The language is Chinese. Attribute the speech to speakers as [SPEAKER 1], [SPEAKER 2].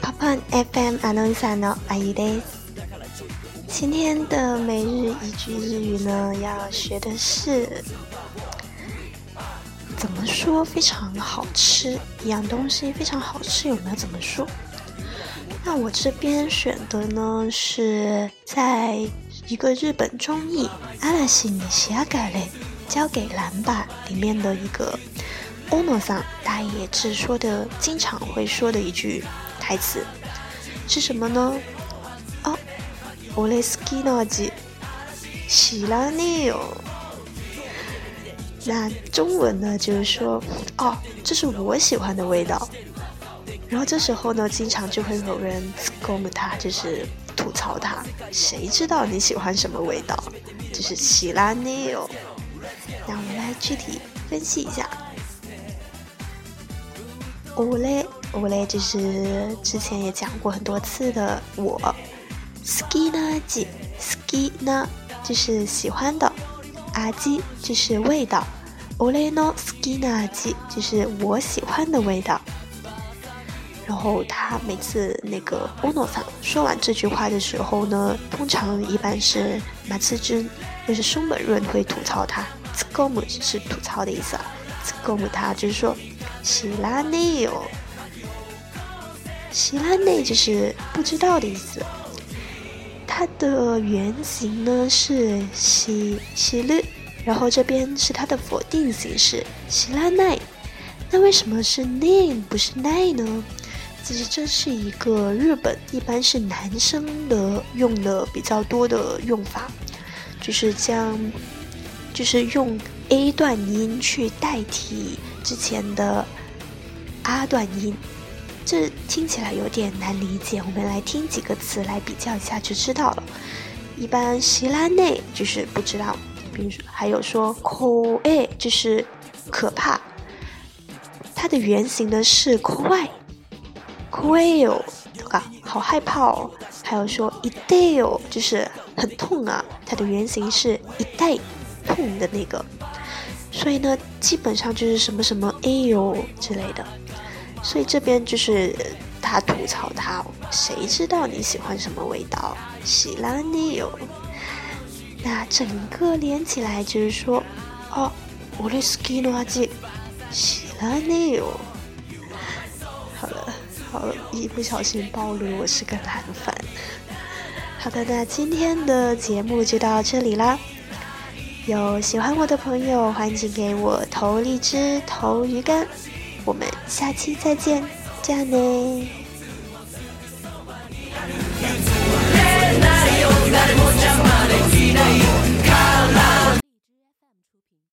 [SPEAKER 1] Pop FM アナウンサーのあゆです。今天的每日一句日语呢，要学的是怎么说非常好吃，一样东西非常好吃，有没有怎么说？那我这边选的呢，是在一个日本综艺《阿拉西尼西亚改嘞 交给蓝吧》里面的一个欧诺桑大野智说的，经常会说的一句台词是什么呢？哦，我雷斯基诺吉喜拉内哦。那中文呢，就是说，哦，这是我喜欢的味道。然后这时候呢，经常就会有人攻他，就是吐槽他。谁知道你喜欢什么味道？就是喜拉内哦。那我们来具体分析一下。我嘞，我嘞，就是之前也讲过很多次的我。ski na ji ski na 就是喜欢的，阿基就是味道。我嘞 no ski na ji 就是我喜欢的味道。然后他每次那个欧诺桑说完这句话的时候呢，通常一般是马次真，就是松本润会吐槽他。Z g o m 是吐槽的意思啊 z g o m 他就是说希拉内哦，希拉内就是不知道的意思。它的原型呢是希希律，然后这边是它的否定形式希拉奈。那为什么是 name 不是奈呢？其实这是一个日本一般是男生的用的比较多的用法，就是将，就是用 A 段音去代替之前的 R 段音，这听起来有点难理解。我们来听几个词来比较一下就知道了。一般希拉内就是不知道，比如说还有说 ko a 就是可怕，它的原型呢是 koi。quail，啊，好害怕哦！还有说 i d a l 就是很痛啊，它的原型是一代痛的那个，所以呢，基本上就是什么什么 ale 之类的，所以这边就是他吐槽他，谁知道你喜欢什么味道？喜拉尼哦，那整个连起来就是说，哦，我的 skin の味，喜拉尼哦。好了，好，一不小心暴露我是个蓝粉。好的，那今天的节目就到这里啦。有喜欢我的朋友，欢迎给我投荔枝、投鱼竿。我们下期再见，这样呢。